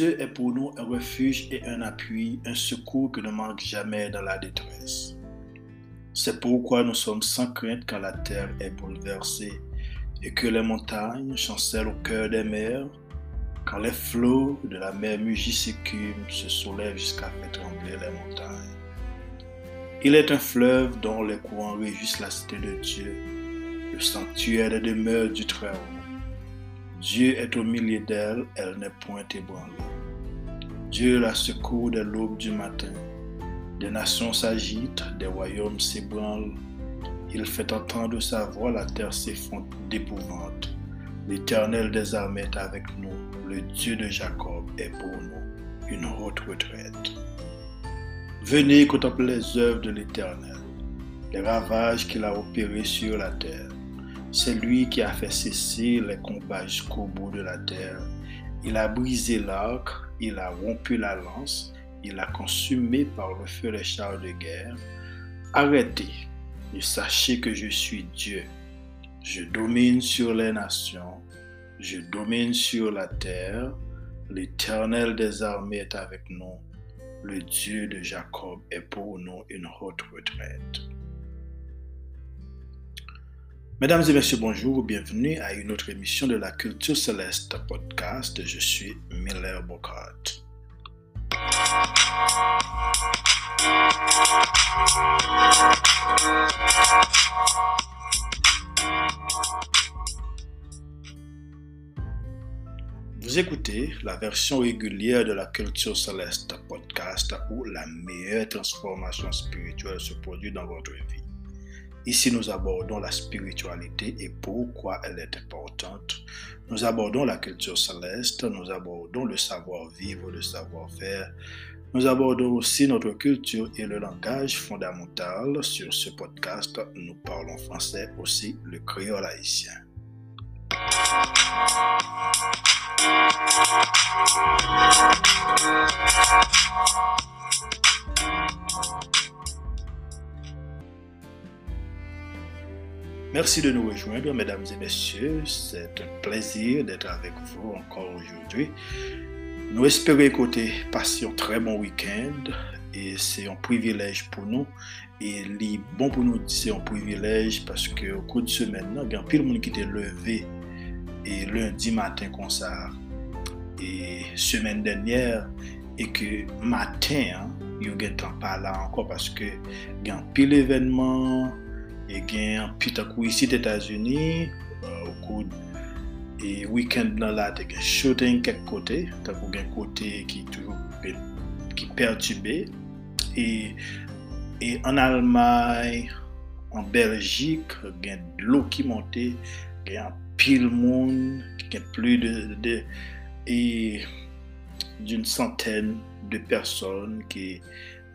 Dieu est pour nous un refuge et un appui, un secours qui ne manque jamais dans la détresse. C'est pourquoi nous sommes sans crainte quand la terre est bouleversée et que les montagnes chancellent au cœur des mers, quand les flots de la mer mugissent se soulèvent jusqu'à faire trembler les montagnes. Il est un fleuve dont les courants réjouissent la cité de Dieu, le sanctuaire des demeures du Très-Haut. Dieu est au milieu d'elle, elle, n'est point ébranlée. Dieu la secoue de l'aube du matin. Des nations s'agitent, des royaumes s'ébranlent. Il fait entendre sa voix, la terre s'effondre d'épouvante. L'Éternel des armées est avec nous, le Dieu de Jacob est pour nous une haute retraite. Venez contempler les œuvres de l'Éternel, les ravages qu'il a opérés sur la terre. C'est lui qui a fait cesser les combats jusqu'au bout de la terre. Il a brisé l'arc, il a rompu la lance, il a consumé par le feu les chars de guerre. Arrêtez et sachez que je suis Dieu. Je domine sur les nations, je domine sur la terre. L'Éternel des armées est avec nous le Dieu de Jacob est pour nous une haute retraite. Mesdames et messieurs, bonjour, bienvenue à une autre émission de la Culture Céleste podcast. Je suis Miller Bocart. Vous écoutez la version régulière de la Culture Céleste podcast où la meilleure transformation spirituelle se produit dans votre vie. Ici, nous abordons la spiritualité et pourquoi elle est importante. Nous abordons la culture céleste, nous abordons le savoir-vivre, le savoir-faire. Nous abordons aussi notre culture et le langage fondamental. Sur ce podcast, nous parlons français aussi, le créole haïtien. Merci de nous rejoindre, mesdames et messieurs. C'est un plaisir d'être avec vous encore aujourd'hui. Nous espérons écouter, passer un très bon week-end et c'est un privilège pour nous. Et bon pour nous, c'est un privilège parce qu'au cours de semaine, il y a un pile de monde qui était levé et lundi matin comme ça. Et semaine dernière, et que matin, il y a un temps pas là encore parce que il y a un pile événement. E gen pitakou isi d'Etats-Unis, uh, ou koud, e wikend nan la te gen shooting kek kote, takou gen kote ki toujou pe, ki pertube. E, e an Almay, an Belgik, gen lo ki monte, gen pil moun, gen pli de, de, e, d'une santen de person ki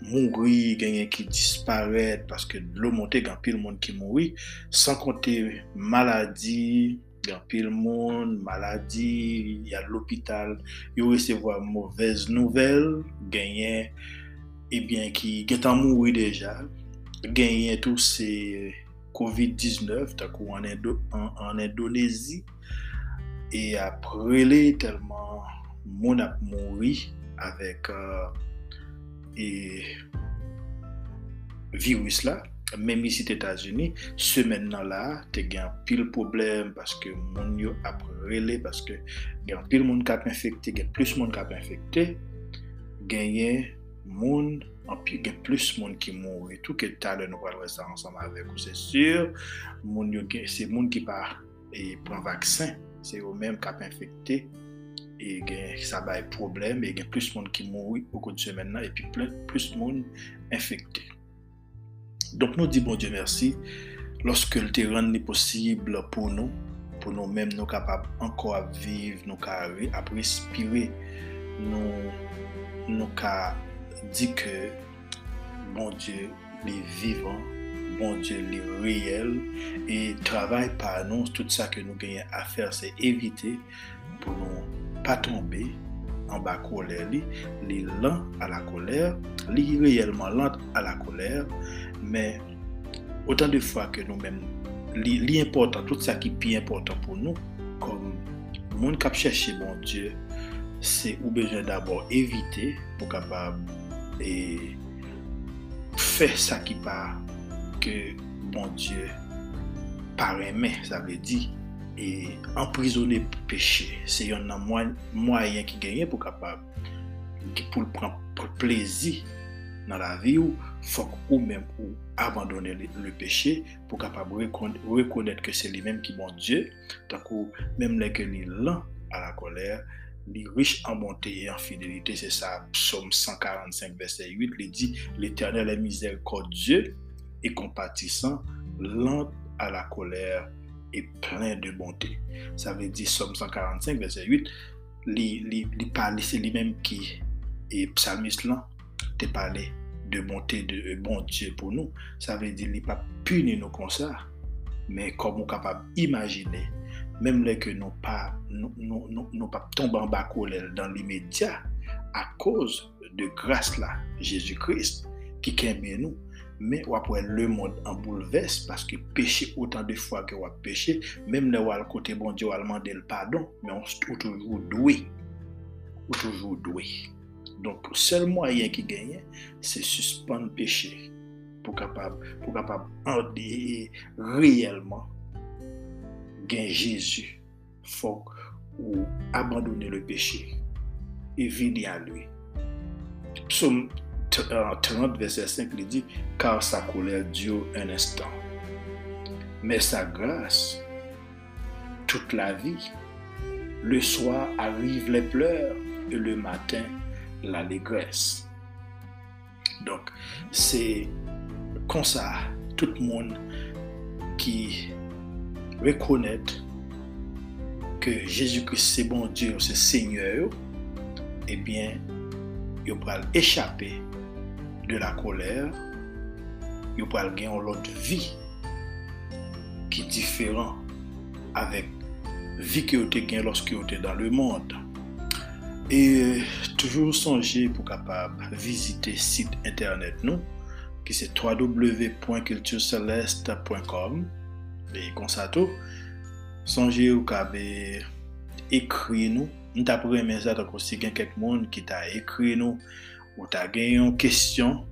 mouri, genyen ki disparet, paske dlo monte gen pil moun ki mouri, san konte maladi, gen pil moun, maladi, yal l'opital, yo resevo a mouvez nouvel, genyen, ebyen ki gen tan mouri deja, genyen tou se COVID-19, takou an, Indo, an, an Indonesi, e aprele telman moun ap mouri, avek... Uh, E virus la, menm isi t'Etats-Unis, semen nan la, te gen pil problem, paske moun yo ap rele, paske gen pil moun kap infekte, gen plus moun kap infekte, genyen moun, anpi gen plus moun ki moun, etou ke talè nou wèl wè sa ansam avèk, ou se sur, moun yo gen, se moun ki pa, e pran vaksin, se yo menm kap infekte, et ça a des problèmes et il y a plus de monde qui mourent au cours de semaine et puis plus de monde infecté. Donc nous disons bon Dieu merci lorsque le terrain est possible pour nous, pour nous-mêmes, nous capables encore à vivre, nous à respirer, nous nous dire que bon Dieu est vivant bon Dieu est réel et travaille par nous. Tout ça que nous gagnons à faire, c'est éviter pour nous pas tomber en bas colère, les lent à la colère, les réellement lent à la colère, mais autant de fois que nous-mêmes, l'important, tout ça qui est plus important pour nous, comme monde qui cherché bon Dieu, c'est ou besoin d'abord éviter pour capable et faire ça qui pas que bon Dieu par aimer, ça veut dire et emprisonner péché. C'est un moyen qui gagne pour capable pour prendre plaisir dans la vie ou ou même ou abandonner le, péché pour capable reconnaître que c'est lui-même qui bon Dieu. Donc même les que lent à la colère, les riches en bonté et en fidélité, c'est ça, Psaume 145, verset 8, il dit, l'Éternel est miséricordieux et compatissant, lent à la colère et plein de bonté. Ça veut dire, Somme 145, verset 8, c'est lui-même qui, est psalmiste là, te parlé de bonté de euh, bon Dieu pour nous. Ça veut dire, il pas puni nous comme ça, mais comme on est capable d'imaginer, même les que nous pas, nous, nous, nous, pas tombé en bas dans l'immédiat, à cause de grâce là, Jésus-Christ, qui aime nous, mais après le monde en bouleverse parce que péché autant de fois que on péché même le côté bon Dieu a demandé le pardon mais on se trouve toujours doué. Ou toujours doué. Donc le seul moyen qui gagne c'est suspendre péché pour capable pour capable réellement gain Jésus, faut ou abandonner le péché et venir à lui. Psaume 30, euh, verset 5, il dit, car sa colère dure un instant, mais sa grâce, toute la vie. Le soir arrivent les pleurs et le matin l'allégresse. Donc, c'est comme ça, tout le monde qui reconnaître que Jésus-Christ c'est bon Dieu, c'est Seigneur, eh bien, il va échapper de la kolèr, yo pral gen yon lot vi ki diferan avèk vi ki yo te gen loske yo te dan le mond. E toujou sonje pou kapab vizite sit internet nou ki se www.cultureceleste.com e konsato sonje ou kabe ekri nou. Nta pou remen sa tako si gen kek moun ki ta ekri nou ou ta gen yon kestyon,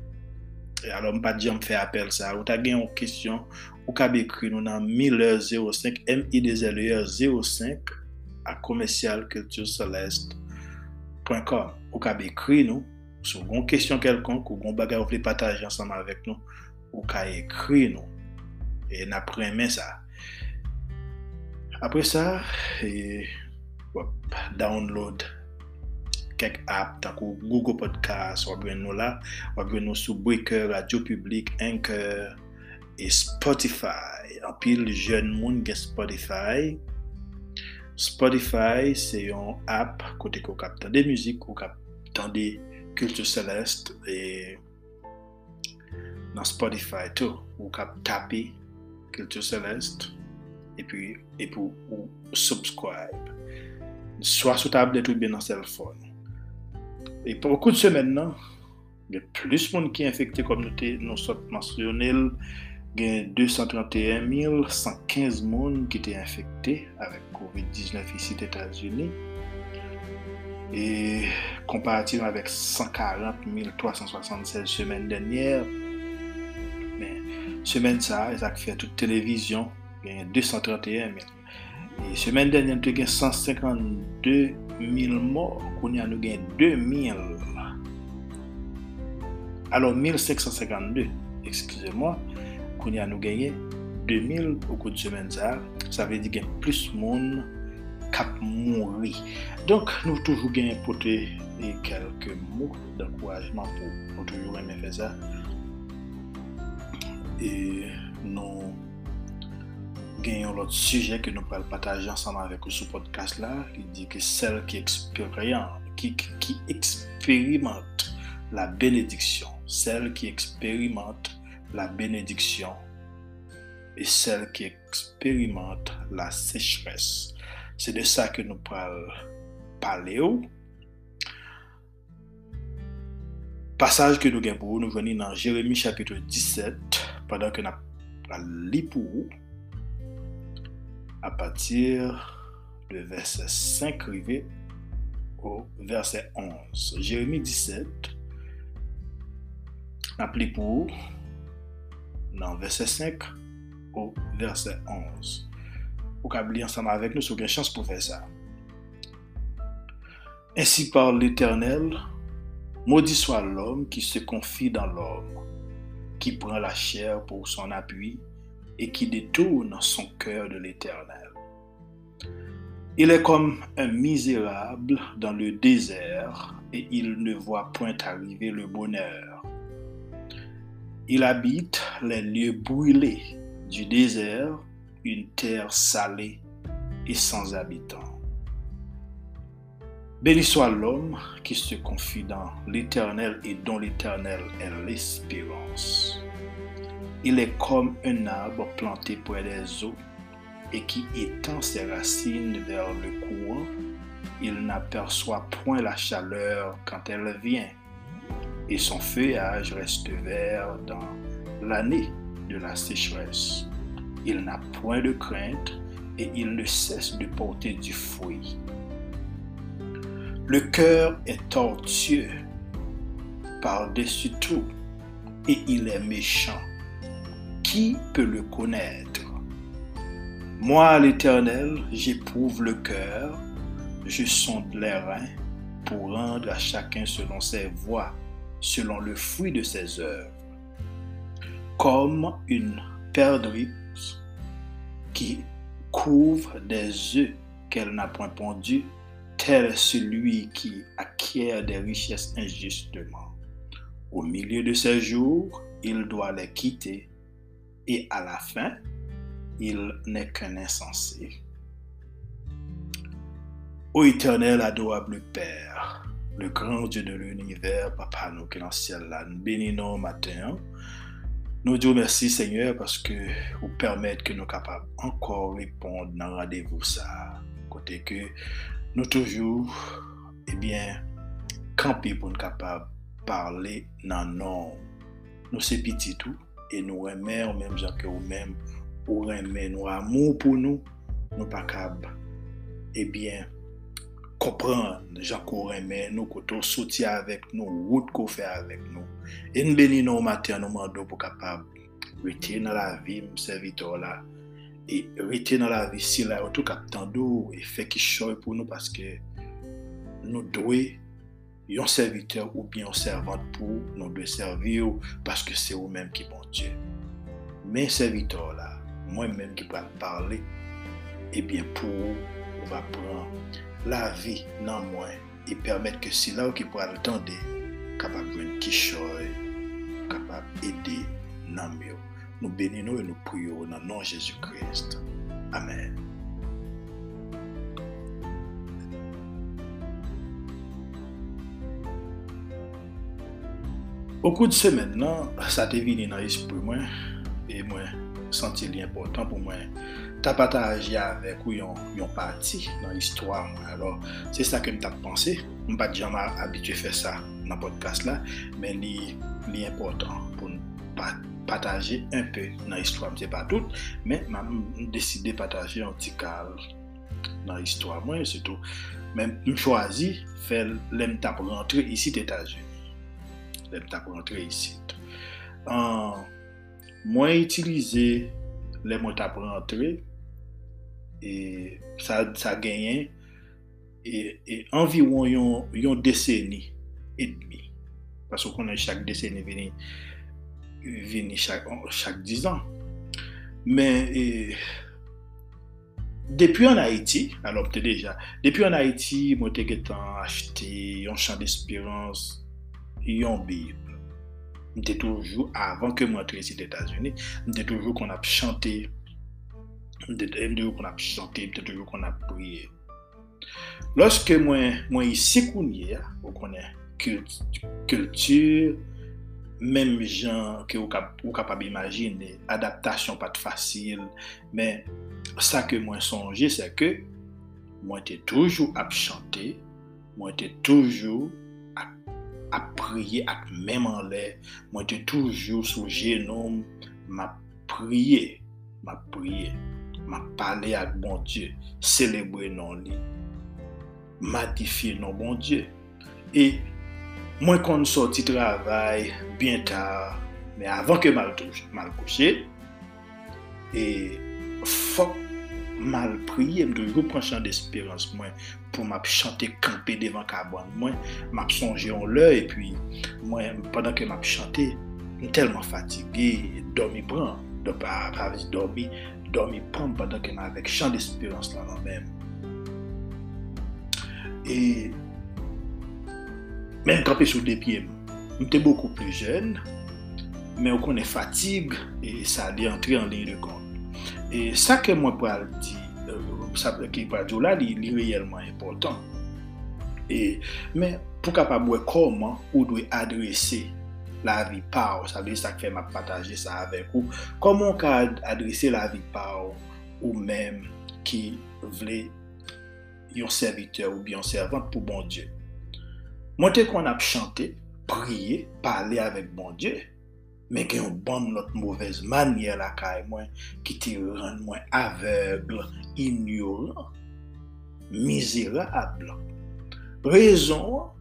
e alon pa di yon fè apel sa, ou ta gen yon kestyon, ou ka bekri nou nan 1005, M-I-D-Z-L-E-R-05, a komensyalkulturceleste.com. Ou ka bekri nou, sou gon kestyon kelkonk, ou gon bagay ou vle pataj ansama avek nou, ou ka ekri nou, e na premen sa. Apre sa, e, wap, download kek ap takou Google Podcast, wabwen nou la, wabwen nou sou Breaker, Radio Public, Anchor, e Spotify. Anpil jen moun gen Spotify. Spotify se yon ap kote kou kap tan de müzik, kou kap tan de kultur selest, e nan Spotify tou, kou kap tapi kultur selest, e pou ou subscribe. Swa sou tablet ou bien nan cellphone. Et pour beaucoup de semaines, non, il y a plus de monde qui est infecté communauté non mentionnelle. Il y a 231 115 monde qui étaient infectés avec COVID-19 ici aux États-Unis. Et comparativement avec 140 376 semaines dernières, mais semaine ça, ils ont fait toute télévision, il y a 231 000. Et semaine dernière, il y a 152 mil mor, koun ya nou gen 2 mil. Alors, 1552, ekskize mwa, koun ya nou genye 2 mil ou koun semen sa, sa ve di gen plus moun kap mounri. Donk, nou toujou gen pote e kelke mou d'ankouajman pou nou toujou reme fè sa. E gen yon lot suje ke nou pral pataje ansanman vek ou sou podcast la, li di ke sel ki eksperyant, ki, ki eksperimante la benediksyon, sel ki eksperimante la benediksyon, e sel ki eksperimante la sechres. Se de sa ke nou pral pale ou. Pasaj ke nou gen pou ou nou veni nan Jeremie chapitre 17, pendant que nous pral li pou ou, à partir de verset 5 rivé au verset 11. Jérémie 17, appelé pour, dans verset 5 au verset 11. Vous pouvez ensemble avec nous sur quelle chance pour faire ça. Ainsi parle l'Éternel, maudit soit l'homme qui se confie dans l'homme, qui prend la chair pour son appui et qui détourne son cœur de l'Éternel. Il est comme un misérable dans le désert et il ne voit point arriver le bonheur. Il habite les lieux brûlés du désert, une terre salée et sans habitants. Béni soit l'homme qui se confie dans l'Éternel et dont l'Éternel est l'espérance. Il est comme un arbre planté près des eaux et qui étend ses racines vers le courant, il n'aperçoit point la chaleur quand elle vient, et son feuillage reste vert dans l'année de la sécheresse. Il n'a point de crainte et il ne cesse de porter du fruit. Le cœur est tortueux par-dessus tout et il est méchant. Qui peut le connaître? Moi, l'Éternel, j'éprouve le cœur, je sonde les reins pour rendre à chacun selon ses voies, selon le fruit de ses œuvres. Comme une perdrix qui couvre des œufs qu'elle n'a point pondus, tel celui qui acquiert des richesses injustement. Au milieu de ses jours, il doit les quitter, et à la fin, il n'est qu'un insensé. Ô éternel, adorable Père, le grand Dieu de l'univers, Papa, nous qui dans le ciel là, nous bénissons matin. Nous disons merci Seigneur parce que vous permettez que nous capables encore répondre dans rendez-vous. Côté que nous toujours, eh bien, camper pour nous capables parler dans nom. Nous c'est petit tout e nou remè ou mèm jake ou mèm ou remè nou amou pou nou nou pa kab. Eh Ebyen kopran jake ou remè nou koto soti avèk nou wout kou fè avèk nou. En beni nou matè nou mando pou kapab rete nan la vi msevito la. E rete nan la vi si la yotou kap tando e fè ki choy pou nou paske nou dwe yon serviteur ou bien yon servante pou nou dwe servi ou paske se ou menm ki bon. Diyo. Men serviteur la, moi-même qui va parler, eh bien pour on va prendre la vie dans moi et permettre que c'est là qui pourra attendre capable de qui capable d'aider dans mieux. Nous bénissons et nous prions dans le nom de Jésus-Christ. Amen. Au kou de semen non, nan, sa te vini nan espri mwen, e mwen senti li important pou mwen tap pataje avek ou yon, yon pati nan histwa mwen. Alors, se sa ke m tap panse, m pa pat jama abitue fe sa nan podcast la, men li, li important pou m pataje un pe nan histwa mwen, se pa tout, men m deside pataje an ti kal nan histwa mwen, se tou. Men m chwazi fè lem tap rentre isi tetaje. lèm tap rentre isit. An, mwen itilize lèm mwen tap rentre, e sa, sa genyen, e, e anviron yon, yon deseni edmi. Paso konen chak deseni vini, veni chak, chak 10. Men, e... Depi an Haiti, alopte deja, depi an Haiti, mwen te getan achete yon chan d'espirans yon bib. Mte toujou, avan ke mwen tre si d'Etats-Unis, mte toujou kon ap chante, mte toujou kon ap chante, mte toujou kon ap priye. Lorske mwen, mwen yisi kounye, ou konen kultur, menm jan ke ou, kap, ou kapab imagine, adaptasyon pat fasil, men sa ke mwen sonje se ke mwen te toujou ap chante, mwen te toujou a priye ak menman lè, mwen te toujou sou jenom, ma priye, ma priye, ma pale ak bon Diyo, celebre nan li, matifiye nan bon Diyo. E mwen kon sorti travay, bien tar, men avan ke mal kouche, e fok mal priye, m toujou pran chan d'espirans mwen, pou m ap chante kampe devan kabwan mwen, m ap sonje yon lè, e pi mwen, padan ke m ap chante, m telman fatige, dormi pran, do pa avis dormi, dormi pran padan ke m avek chan d'espérance lan an mèm. E, mèm kampe sou depye m, m te boku pli jen, mè ou konen fatig, e sa li antre an lini de kont. E sa ke mwen pral di, euh, sa ki pral di ou la, li, li reyelman important. E, men, pou kapab wè koman ou dwe adrese la vi pa ou, sa vè sa ke fè map pataje sa avek ou, koman ka adrese la vi pa ou ou men ki vle yon serviteur ou yon servant pou bon Diyo. Mwen te kon ap chante, priye, pale avek bon Diyo, men gen yon ban not mouvez manye la kay mwen ki te ren mwen avegle, ignoran, mizerable. Rezon,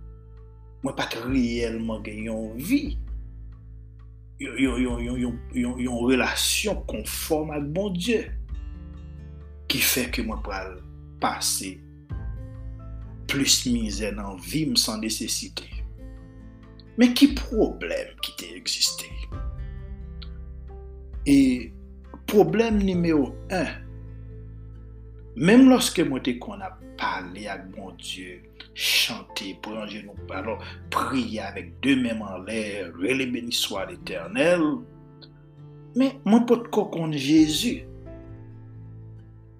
mwen pat riyelman gen yon vi, yon, yon, yon, yon relasyon konform ak bon Diyo, ki fe ke mwen pral pase plus mizè nan vim san desesite. Men ki problem ki te eksiste? E problem nimeyo 1, menm loske mwen te kon ap pale ak bon Diyo, chante, pranje nou palo, priye avèk de menman lè, rele beni swa l'Eternel, men mwen pot kon Jezu.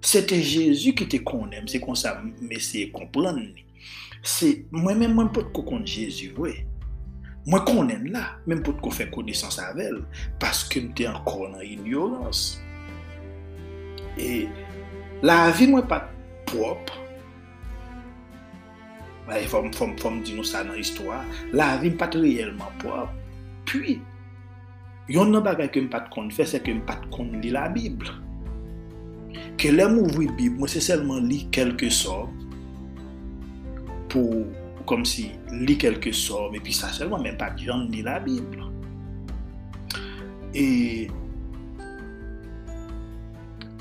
Sete Jezu ki te konem, se kon sa mesye kompran ni. Mwen men mwen pot kon Jezu vwe. Mwen konen la, menm pou te kon fè konesans avèl, paske mte ankon nan ignorans. E la vi mwen pat prop, e fòm fòm fòm di nou sa nan histwa, la vi mwen pat reyelman prop. Pwi, yon nan bagay ke mwen pat kon fè, se ke mwen pat kon li la Bib. Ke lè mwen vwi Bib, mwen se selman li kelke som pou kom si li kelke som, epi sa selman men pa diyan li la Bible. E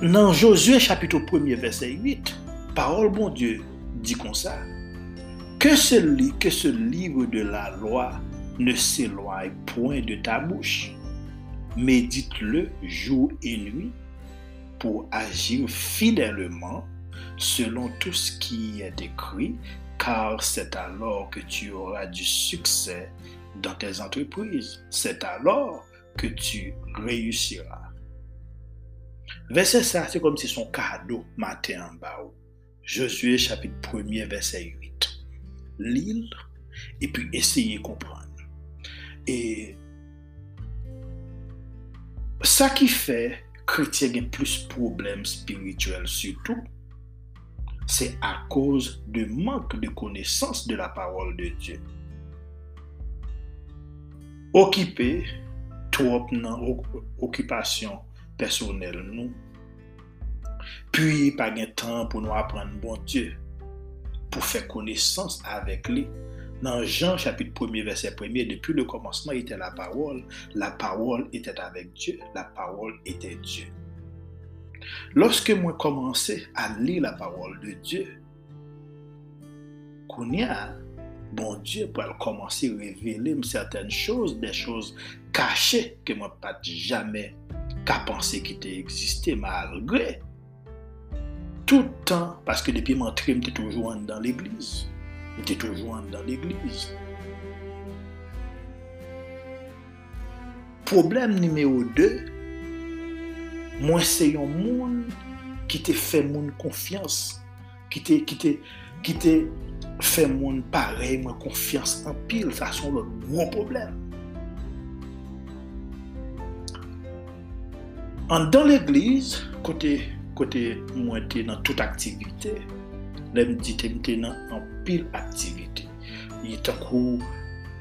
nan Josue chapito 1 verset 8, parol bon Dieu di kon sa, ke se li, ke se livre de la loi ne se loye point de ta bouche, medite le jou et nuit pou agir fidèlement selon tout ce qui est écrit car c'est alors que tu auras du succès dans tes entreprises. C'est alors que tu réussiras. Verset ça, c'est comme si son cadeau matin en bas. Josué chapitre 1er, verset 8. Lire et puis essayer de comprendre. Et ça qui fait chrétien a plus de problèmes spirituels surtout, c'est à cause de manque de connaissance de la parole de Dieu. Okipe, trop nan okupasyon personel nou, puis pa gen tan pou nou apren bon Diyo, pou fè konesans avèk li. Nan Jean chapit 1, verset 1, depi le komanseman etè la parol, la parol etè avèk Diyo, la parol etè Diyo. Lorske mwen komanse a li la parol de Diyo, konya, bon Diyo pou al komanse revele m certaine chose, de chose kache ke mwen pat jame ka panse ki te eksiste malgre. Toutan, paske depi mwen tri m te toujou an dan l'eglise. M te toujou an dan l'eglise. Problem nimeyo 2, Mwen se yon moun ki te fè moun konfians, ki te fè moun pare mwen konfians an pil, sa son lò moun problem. An dan l'eglize, kote mwen te nan tout aktivite, lèm di te mwen te nan an pil aktivite. Yi takou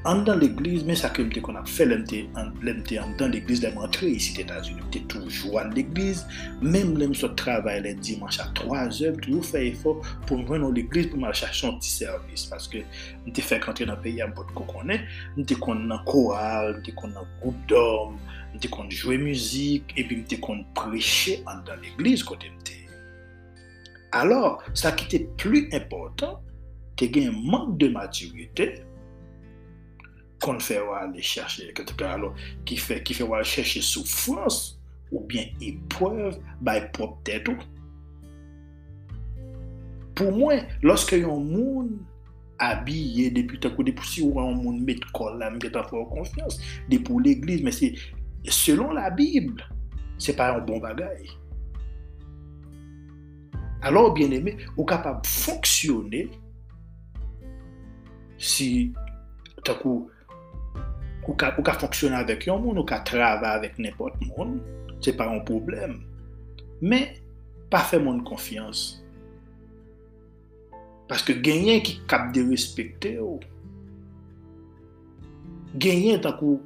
an dan l'Eglise, men sa ke mte kon ap fe lemte an dan l'Eglise, lem rentre isi t'Etats-Unis, mte toujou an l'Eglise, menm lem so travay le dimanche a 3 ev, toujou fe efo pou mwen an l'Eglise pou mwen chachon ti servis, paske mte fe kante nan peyi an bot kokonnen, mte kon nan koral, mte kon nan goup d'om, mte kon jwe muzik, epi mte kon preche an dan l'Eglise kote mte. Alors, sa ki te plu important, te gen mank de maturite, kon fè wale chache, ki fè wale chache soufrans, ou bien epwev bay pop tèt ou. Pou mwen, loske yon moun abye depi takou depi si ou an moun met kol la mwen ketan fè wale konfians, depi ou l'eglise, men se, selon la Bible, se pa yon bon bagay. Alors, bien aimé, ou kapab fonksyonè si takou Ou ka, ka fonksyon avèk yon moun, ou ka travè avèk nepot moun, se pa yon problem. Men, pa fè moun konfians. Paske genyen ki kap de respekte yo. Genyen takou,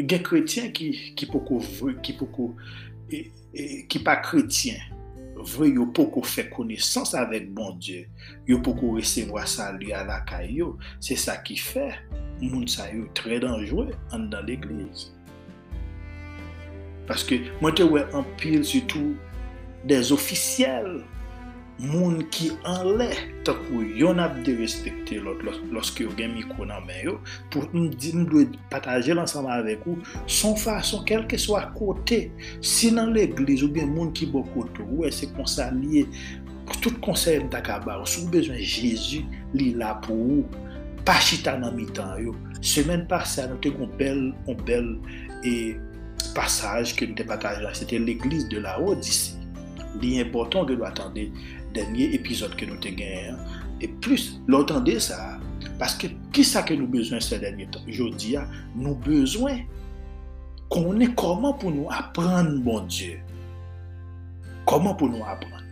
gen kretyen ki, ki pou kou, ki pou kou, e, e, ki pa kretyen. Yo poko fait connaissance avec bon Dieu yo poko recevoir salut à la caillou c'est ça qui fait moun sa yo tre danjwe an dan l'eglize. Paske mwen te wè an pil sütou des ofisyel moun ki an lè takou yon ap de respekte lòt lòske yo gen mikou nan men yo pou m di m dwe pataje lansama avek ou son fason kelke swa kote si nan l'eglize ou gen moun ki bo koto wè se konsa liye tout konsey d'akaba ou sou bezwen Jezu li la pou ou pa chita nan mi tan yo. Semen pa sa, nou te kon bel, kon bel e passage ke nou te pataj la. Sete l'Eglise de la Odyssey. Li important ke nou atande denye epizode ke nou te gen. E plus, l'otande sa, paske ki sa ke nou bezwen se denye tan? Jodi ya, nou bezwen konen koman pou nou apren bon Diyo. Koman pou nou apren?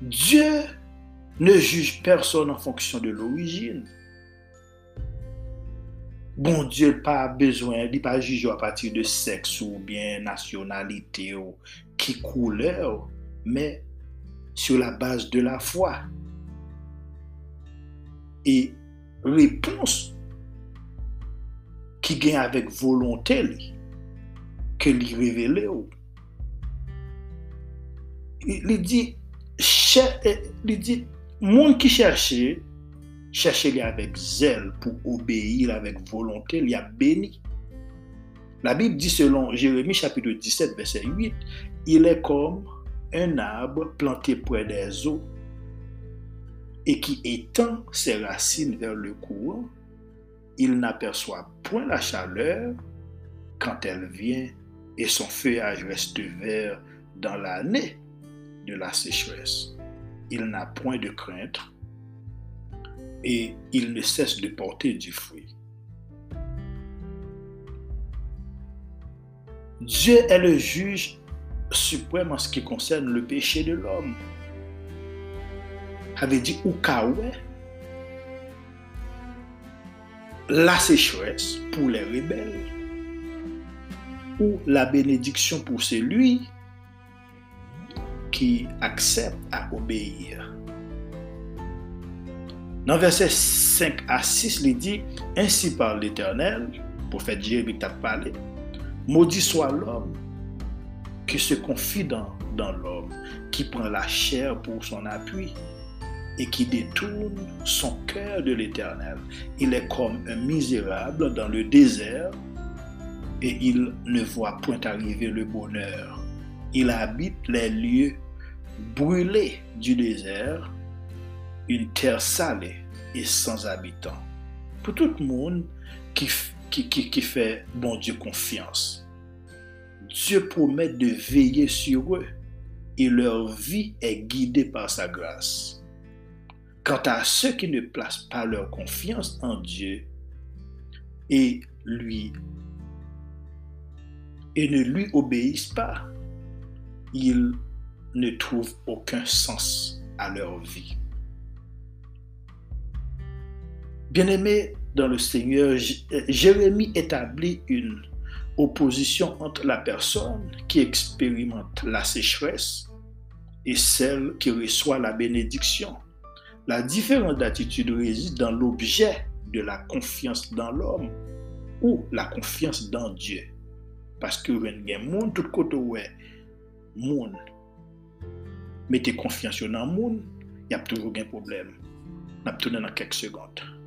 Diyo ne juge personne en fonction de l'origine. Bon Dieu pas besoin, il pas juger à partir de sexe ou bien nationalité ou qui couleur, mais sur la base de la foi. Et réponse qui gagne avec volonté que lui révèle. Il dit, il dit, Moun ki chèche, chèche li avèk zèl pou obéir avèk volontè, li a beni. La Bible dit selon Jérémie chapitre 17 verset 8, il est comme un arbre planté près des eaux et qui étend ses racines vers le courant, il n'aperçoit point la chaleur quand elle vient et son feuillage reste vert dans l'année de la sécheresse il n'a point de crainte et il ne cesse de porter du fruit. Dieu est le juge suprême en ce qui concerne le péché de l'homme. Avait dit Oukaoué, la sécheresse pour les rebelles ou la bénédiction pour celui qui accepte à obéir. Dans verset 5 à 6, il dit, Ainsi parle l'Éternel, prophète Jérémie t'a parlé, maudit soit l'homme qui se confie dans, dans l'homme, qui prend la chair pour son appui et qui détourne son cœur de l'Éternel. Il est comme un misérable dans le désert et il ne voit point arriver le bonheur. Il habite les lieux brûlés du désert, une terre salée et sans habitants. Pour tout le monde qui, qui, fait bon Dieu confiance, Dieu promet de veiller sur eux et leur vie est guidée par sa grâce. Quant à ceux qui ne placent pas leur confiance en Dieu et lui et ne lui obéissent pas, ils ne trouvent aucun sens à leur vie. Bien-aimé dans le Seigneur, Jérémie établit une opposition entre la personne qui expérimente la sécheresse et celle qui reçoit la bénédiction. La différence d'attitude réside dans l'objet de la confiance dans l'homme ou la confiance dans Dieu. Parce que y a monde tout monde mettez confiance dans le monde, il y a toujours un problème. On va dans quelques secondes.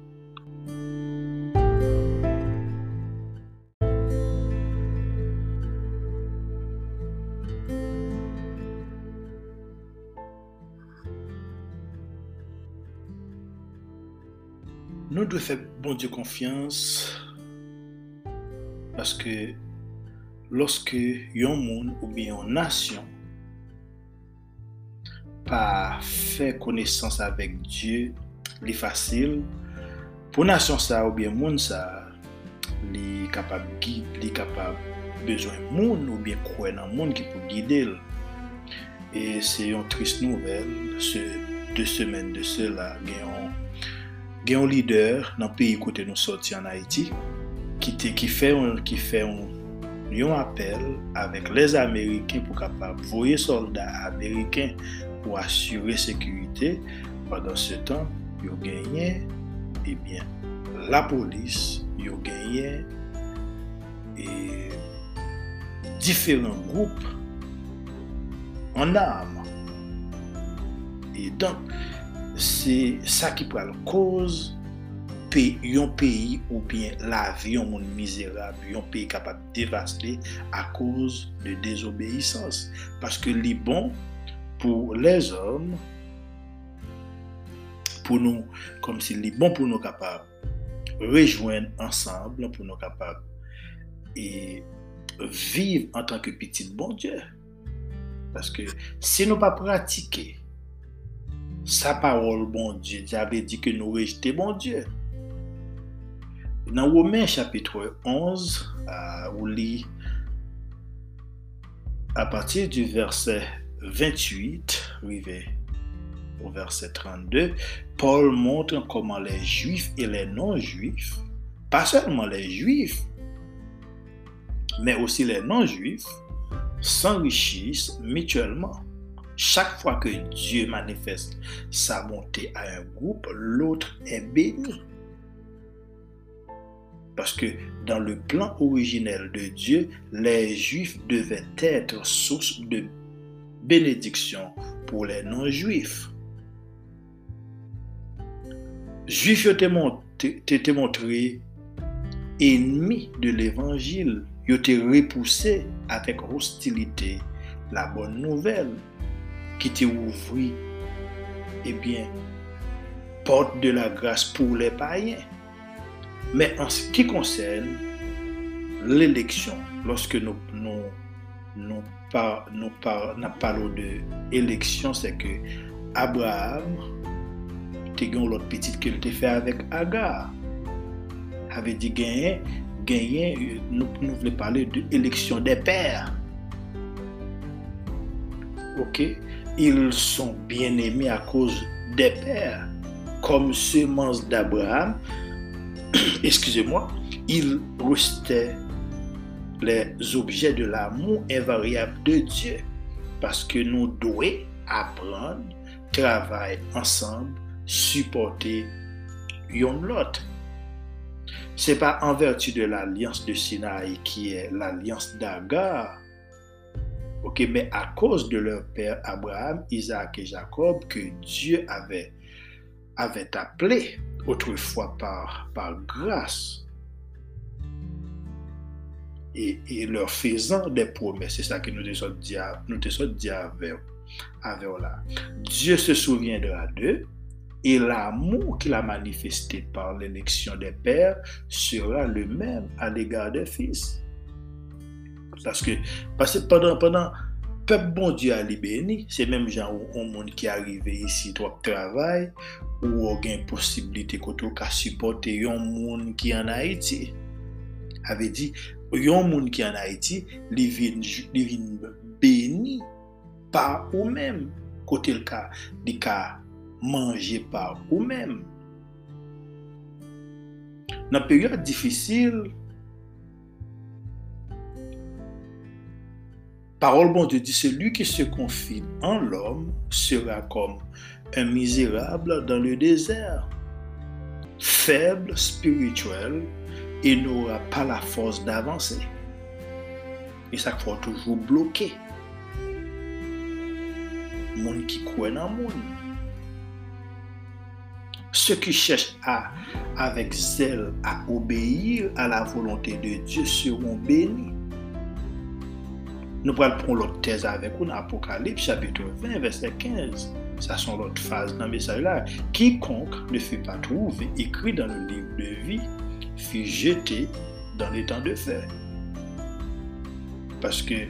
Nous devons faire bon Dieu confiance parce que lorsque un monde ou bien une nation pas fait connaissance avec Dieu, c'est facile pou nasyon sa ou bien moun sa li kapab guide, li kapab bezwen moun ou bien kwen nan moun ki pou guide l. E se yon trist nouvel, se de semen de se la genyon genyon lider nan peyi kote nou soti an Haiti ki te ki fe yon, ki fe yon, yon apel avek les Ameriken pou kapab voye soldat Ameriken pou asyre sekurite padan se tan yo genyen Eh ebyen, la polis yo genyen e diferent group an am. E donk, se sa ki pral koz pe, yon peyi ou bien la vi yon moun mizerab, yon peyi kapap devaste a koz de dezobeysans. Paske li bon pou les om pour nous, comme si les bon pour nous capables rejoindre ensemble, pour nous capables et vivre en tant que petit bon Dieu. Parce que si nous pas pratiquer sa parole, bon Dieu, avait dit que nous rejeter bon Dieu. Dans Romains chapitre 11, on lit à partir du verset 28, verset 32, Paul montre comment les juifs et les non-juifs, pas seulement les juifs, mais aussi les non-juifs, s'enrichissent mutuellement. Chaque fois que Dieu manifeste sa bonté à un groupe, l'autre est béni. Parce que dans le plan originel de Dieu, les Juifs devaient être source de bénédiction pour les non-Juifs. Juif yo te, te, te montre enmi de l'Evangil, yo te repousse avèk hostilite la bon nouvel ki te ouvri eh ebyen porte de la grâce pou lè païen. Mè an se ki konsen l'eleksyon, loske nou nou pa nou pa nan palo de eleksyon, se ke Abraham tu l'autre petite qu'il te fait avec Agar, avait dit gagner, gagner, nous, nous voulons parler de l'élection des pères. Ok? ils sont bien-aimés à cause des pères, comme semence d'Abraham. Excusez-moi, ils restaient les objets de l'amour invariable de Dieu, parce que nous devons apprendre, travailler ensemble, supporter l'un l'autre. C'est pas en vertu de l'alliance de Sinaï qui est l'alliance d'Agar Ok, mais à cause de leur père Abraham, Isaac et Jacob, que Dieu avait, appelé autrefois par, par grâce, et, leur faisant des promesses. C'est ça que nous te nous dit avec, avec là. Dieu se souviendra d'eux et l'amour qu'il a manifesté par l'élection des pères sera le même à l'égard des fils. Parce que, parce que pendant, pendant, peuple bon Dieu a béni, c'est même gens genre un monde qui est arrivé ici, toi travail, ou aucune possibilité qu'on a as supporter un monde qui en Haïti. Avait dit, un monde qui en Haïti, il vient béni par ou-même, côté le cas, des cas manger par eux-mêmes. Nan peryode difisil, parol bon de di, celui ki se konfine an l'om sera kom un mizérable dan le dézer, feble, spirituel, et n'aura pas la force d'avancer. Et ça toujours qui croit dans le monde. Ceux qui cherchent avec zèle à obéir à la volonté de Dieu seront bénis. Nous prendre l'autre thèse avec nous dans Apocalypse chapitre 20, verset 15. Ça sont l'autre phase dans le message là. Quiconque ne fut pas trouvé écrit dans le livre de vie fut jeté dans les temps de fer. Parce que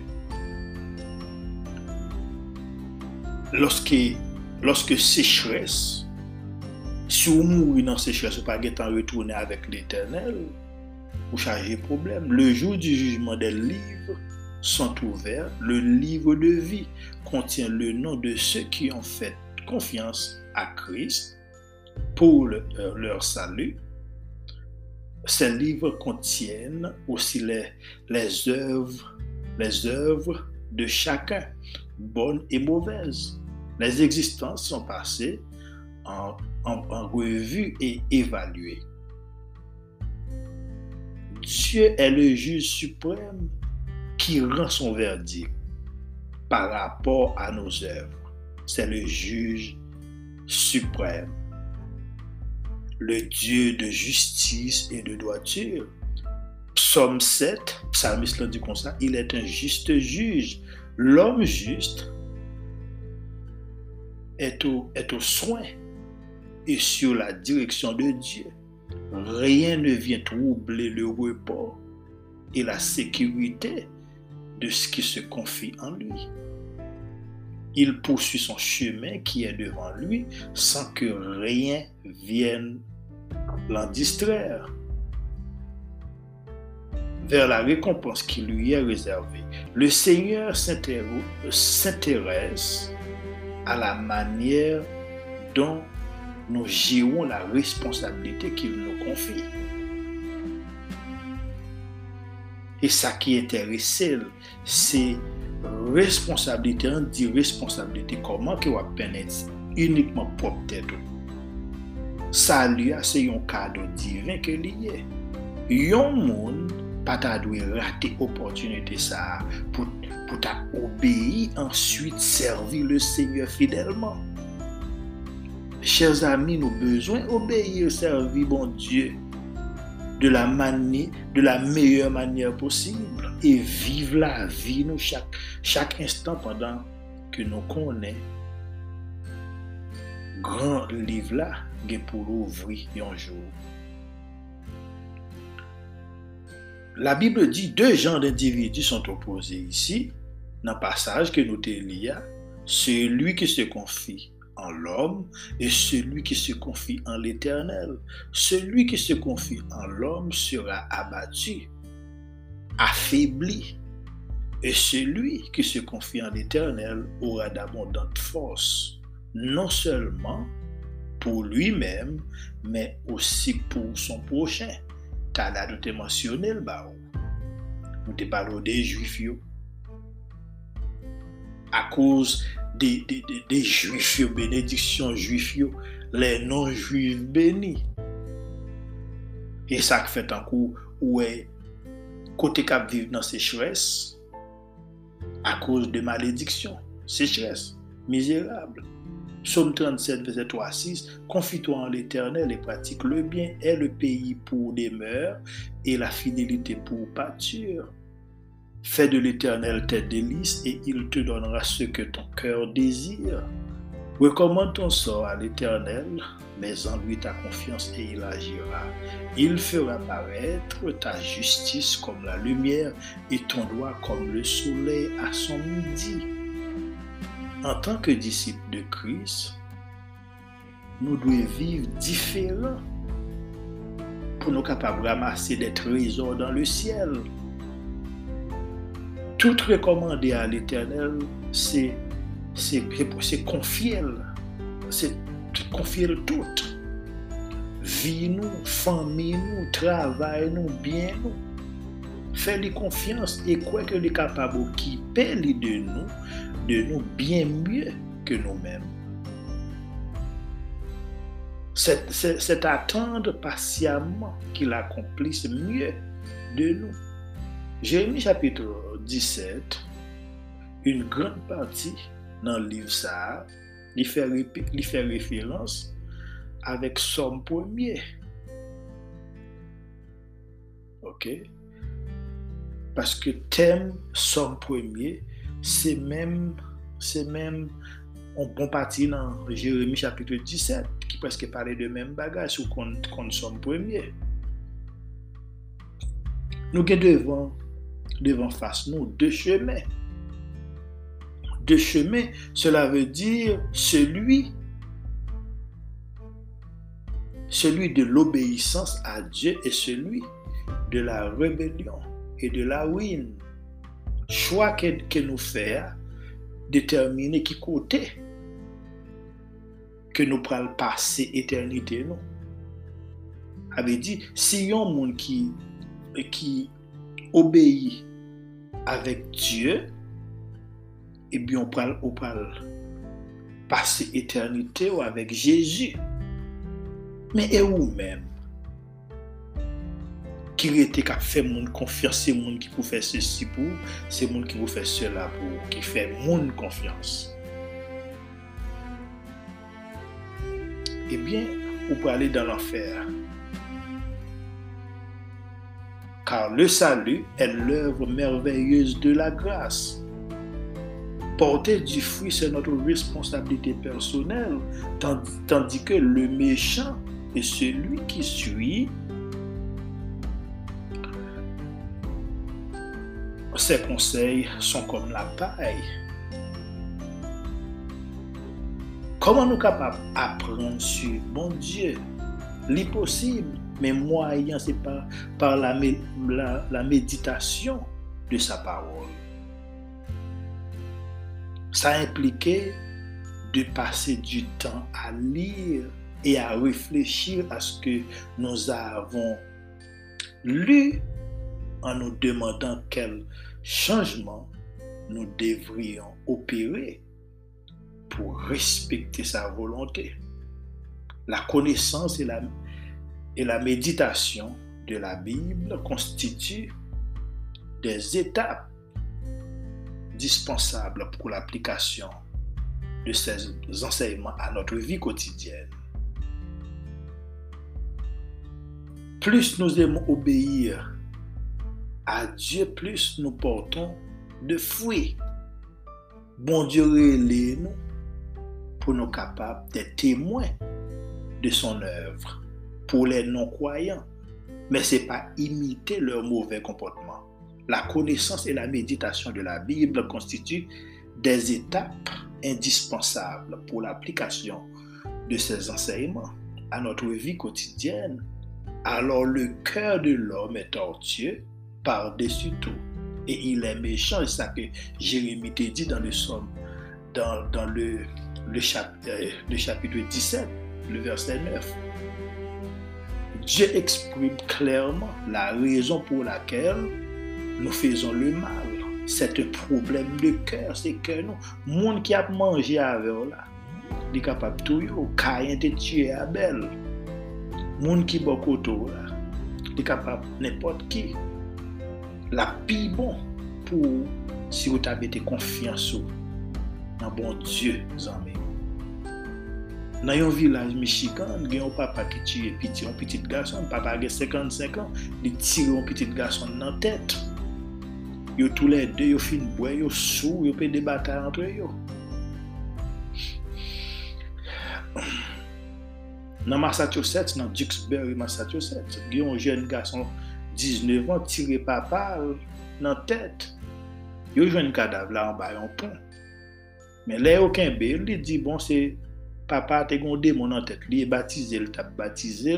lorsque, lorsque sécheresse, si vous mourrez dans sécheresse, vous pas retourner avec l'éternel, vous chargez problème. Le jour du jugement des livres sont ouverts. Le livre de vie contient le nom de ceux qui ont fait confiance à Christ pour leur salut ces livres contiennent aussi les, les, œuvres, les œuvres de chacun, bonnes et mauvaises. Les existences sont passées en, en revue et évaluées. Dieu est le juge suprême qui rend son verdict par rapport à nos œuvres. C'est le juge suprême le Dieu de justice et de droiture. Psaume 7, psalmiste l'a dit comme ça, il est un juste juge. L'homme juste est au, est au soin et sur la direction de Dieu. Rien ne vient troubler le repos et la sécurité de ce qui se confie en lui. Il poursuit son chemin qui est devant lui sans que rien vienne l'en distraire vers la récompense qui lui est réservée. Le Seigneur s'intéresse à la manière dont nous gérons la responsabilité qu'il nous confie. Et ça qui intéresse, c'est responsabilité, on dit responsabilité, comment qu'on va pénétrer uniquement propre tête. Salut, c'est un cadeau divin que lié. Yon moun pata dwe rate opportunite sa pou, pou ta obeyi answit servi le seigneur fidelman. Chers amis, nous besoin obéir, servir bon Dieu de la de la meilleure manière possible et vivre la vie nous chaque, instant pendant que nous connaissons grand livre là pour ouvrir un jour. La Bible dit deux genres d'individus sont opposés ici, dans le passage que nous lié, celui qui se confie en l'homme et celui qui se confie en l'Éternel. Celui qui se confie en l'homme sera abattu, affaibli, et celui qui se confie en l'Éternel aura d'abondantes forces, non seulement pour lui-même, mais aussi pour son prochain. Car là, nous t'ai mentionné le baron. Nous t'ai parlé des juifs. À cause des, juifs, bénédictions juifs, les non-juifs bénis. Et ça fait un coup est côté cap vivre dans sécheresse à cause de malédiction, sécheresse, misérable. Psaume 37, verset 3 6, Confie-toi en l'Éternel et pratique le bien, est le pays pour demeure et la fidélité pour pâture. Fais de l'Éternel tes délices et il te donnera ce que ton cœur désire. Recommande ton sort à l'Éternel, mais en lui ta confiance et il agira. Il fera paraître ta justice comme la lumière et ton droit comme le soleil à son midi. En tant que disciples de Christ, nous devons vivre différents pour nous capables de ramasser des trésors dans le ciel. Tout recommandé à l'Éternel, c'est confier, c'est confier tout. vi nou, fami nou, travay nou, bien nou. Fè li konfians e kwe ke li kapabo kipe li de nou, de nou bien mye ke nou men. C'est attendre patiemment qu'il accomplisse mieux de nous. Jérémie chapitre 17, un gran parti nan liv sa, li fè referans avèk som pwemye. Ok? Paske tem som pwemye, se mèm, se mèm, on pon pati nan Jeremie chapitre 17, ki preske pale de mèm bagaj, sou kon, kon som pwemye. Nou gen devan, devant face nous deux chemins. Deux chemins, cela veut dire celui celui de l'obéissance à Dieu et celui de la rébellion et de la ruine. Choix que, que nous faisons déterminer qui côté que nous prenons passer éternité nous. Avait dit si un monde qui qui obéit avec Dieu, et bien on parle, parle passer ou avec Jésus. Mais et où même? Qui qu'à faire mon confiance, c'est monde qui peut faire ceci pour, c'est monde qui peut faire cela pour, qui fait mon confiance. Eh bien, vous pouvez aller dans l'enfer. Car le salut est l'œuvre merveilleuse de la grâce. Porter du fruit, c'est notre responsabilité personnelle, tandis que le méchant est celui qui suit ses conseils sont comme la paille. Comment nous capables d'apprendre sur mon Dieu? L'impossible, mais moyen, c'est par, la, la méditation de sa parole. Ça impliquait de passer du temps à lire et à réfléchir à ce que nous avons lu en nous demandant quel changement nous devrions opérer pour respecter sa volonté. La connaissance et la, et la méditation de la Bible constituent des étapes dispensables pour l'application de ces enseignements à notre vie quotidienne. Plus nous aimons obéir à Dieu, plus nous portons de fruits. Bon Dieu, nous pour nous capables d'être témoins de son œuvre pour les non-croyants. Mais ce n'est pas imiter leur mauvais comportement. La connaissance et la méditation de la Bible constituent des étapes indispensables pour l'application de ces enseignements à notre vie quotidienne alors le cœur de l'homme est tortueux par-dessus tout. Et il est méchant. C'est ça que Jérémie te dit dans le somme, dans, le, le, euh, le chapitre 17, le verset 9. Dieu exprime clairement la raison pour laquelle nous faisons le mal. C'est un problème de cœur, c'est que nous, monde qui a mangé avec là, il est capable de tout, Caïn te tué Abel. Monde qui boit autour là, il est capable n'importe qui. La pi bon pour si vous avez confiance dans bon Dieu, zanmè. Nan yon vilaj Michigan, gen yon papa ki tiye piti yon pitit gason, papa gen 55 an, li tiye yon pitit gason nan tet. Yo tou lè de, yo fin bwen, yo sou, yo pe debata antre yo. Nan Massachusetts, nan Duxbury, Massachusetts, gen yon jen gason 19 an, tiye papa nan tet. Yo jwen kadav la an bayon pon. Men lè yo ken bel, li di bon se... papa te un démon en tête. Il est baptisé, il t'a baptisé,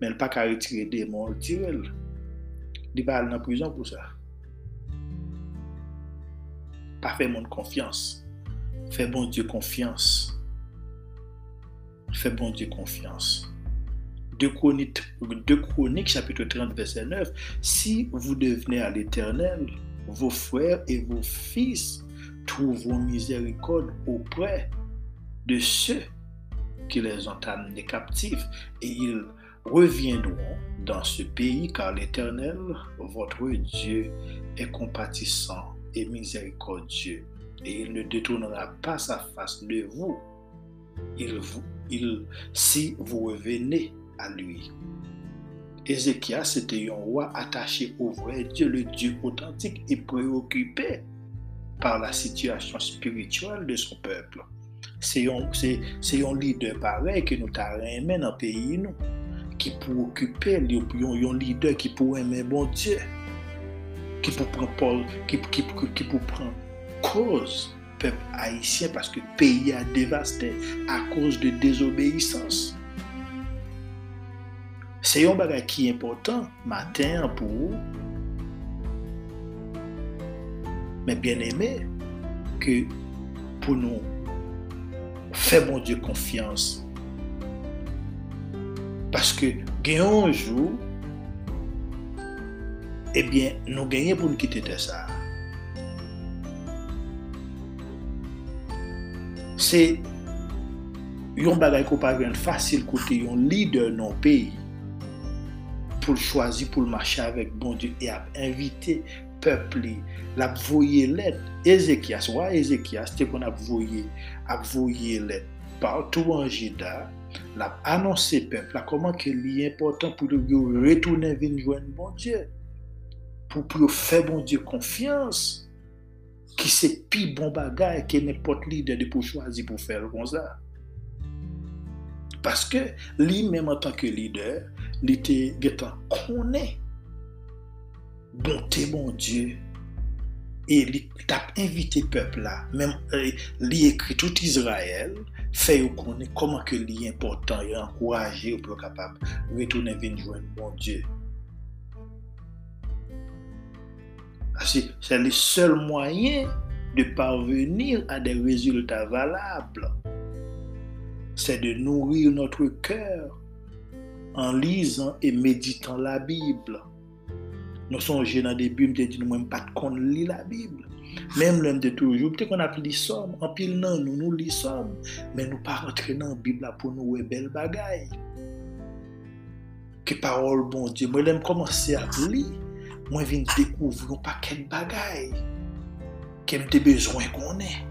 mais il pas qu'à retirer démon, il tire. Il va aller en prison pour ça. Pas faire mon confiance. Fais bon Dieu confiance. Fais bon Dieu confiance. 2 Chroniques, 2 Chroniques chapitre 30 verset 9, si vous devenez à l'Éternel, vos frères et vos fils trouveront miséricorde auprès de ceux qui les ont amenés captifs et ils reviendront dans ce pays car l'Éternel, votre Dieu, est compatissant et miséricordieux et il ne détournera pas sa face de vous, il, il, si vous revenez à lui. Ézéchias était un roi attaché au vrai Dieu, le Dieu authentique et préoccupé par la situation spirituelle de son peuple. Se yon, se, se yon lider parey ki nou ta remen an peyi nou, ki pou okupe yon, yon lider ki pou remen bon Diyo, ki pou pran pol, ki, ki, ki, ki pou pran koz pep Haitien paske peyi a devaste a koz de dezobeysans. Se yon bagay ki important, maten pou ou, men bien eme, ke pou nou faire mon Dieu confiance. Parce que gagnons un jour, eh bien, nous gagnons pour nous quitter ça. C'est un bagage qu'on pas facile côté un leader dans le pays pour choisir pour marcher avec bon Dieu et inviter pepli, la ap voye led. Ezekias, wè Ezekias, te kon ap voye, ap voye led. Partou an jida, la ap anonsi pepl, la koman ke li important pou yo retounen vinjwen bon Diyo. Pou pou yo fè bon Diyo konfians, ki se pi bon bagay ke nepot li de de pou chwazi pou fèl kon za. Paske li menm an tanke lider, li te getan konen bonté bon Dieu et il t'a invité peuple là, même euh, écrit tout Israël, fait comment que est important et encourager pour capable retourner venir bon Dieu. C'est le seul moyen de parvenir à des résultats valables c'est de nourrir notre cœur en lisant et méditant la Bible. Nous sommes dans des Bibles, nous disons même pas qu'on lit la Bible. Même l'homme de toujours, peut-être qu'on a lu somme, en pile non, nous nous lisons, mais nous pas rentrer dans la Bible pour nous belle bagaille. Que parole bon Dieu, moi j'aime commencer à lire, moi je viens découvrir un paquet de bagaille. Que j'ai besoin qu'on ait?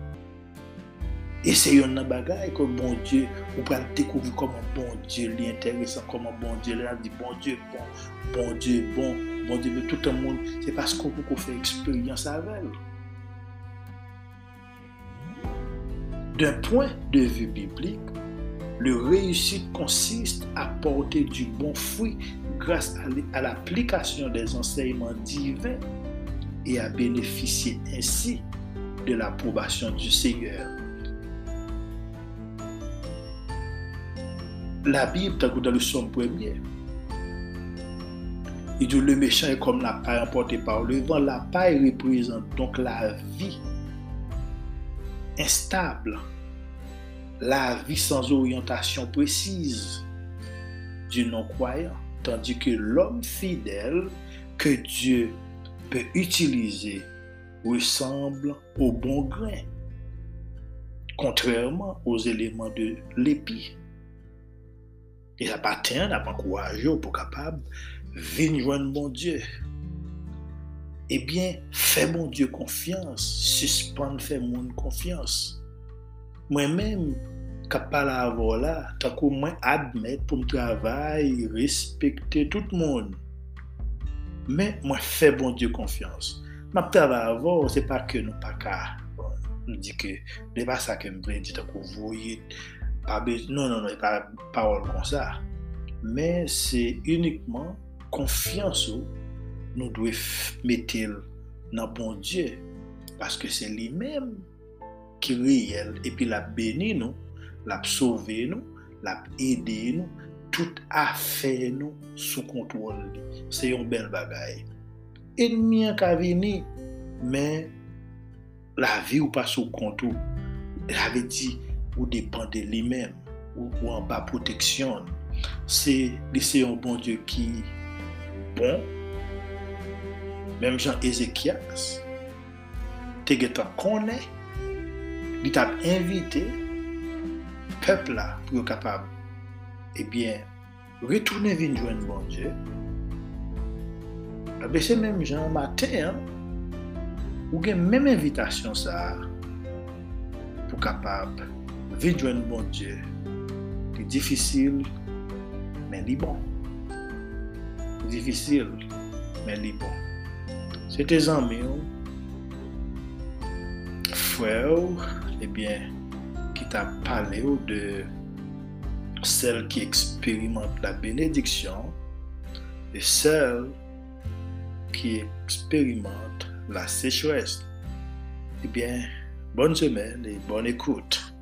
Et c'est un bagage que bon Dieu, vous pouvez découvrir comment bon Dieu est comment bon Dieu est dit bon Dieu, bon, bon Dieu, bon, bon Dieu, tout le monde, c'est parce qu'on peut faire expérience avec. D'un point de vue biblique, le réussite consiste à porter du bon fruit grâce à l'application des enseignements divins et à bénéficier ainsi de l'approbation du Seigneur. la Bible, dans le son premier, il dit le méchant est comme la paille emportée par le vent. La paille représente donc la vie instable, la vie sans orientation précise du non-croyant, tandis que l'homme fidèle que Dieu peut utiliser ressemble au bon grain, contrairement aux éléments de l'épi. Et appartient à pas courageux pour capable vini jwenn bon Diyo, ebyen, eh fè bon Diyo konfians, suspande fè moun konfians. Mwen mèm, kap pala avò la, takou mwen admèt pou m travay, respektè tout moun. Men, mwen fè bon Diyo konfians. Map travay avò, se pa ke nou pa ka. Nou di ke, de pa sa ke m bre, di takou voye, pa be, non, non, non, pa parol kon sa. Men, se unikman, konfians ou, nou dwe metel nan bon Diyo. Paske se li mem ki riyel. Epi la beni nou, la psove nou, la ede nou, tout afe nou sou kontrol li. Se yon bel bagay. Enmi an ka veni, men la vi ou pa sou kontrol. Jave di ou depande li mem. Ou, ou an ba proteksyon. Se li se yon bon Diyo ki pran, menm jan Ezekias, te getan konen, li tap invite, pepla pou yo kapab, ebyen, eh retounen vin jwen bon Dje, abe se menm jan maten, ou gen menm invitasyon sa, pou kapab, vin jwen bon Dje, li difisil, men li bon. Difficile, mais il bon. Amis, frère, eh bien, qui t'a parlé de celle qui expérimente la bénédiction et celle qui expérimente la sécheresse. Eh bien, bonne semaine et bonne écoute.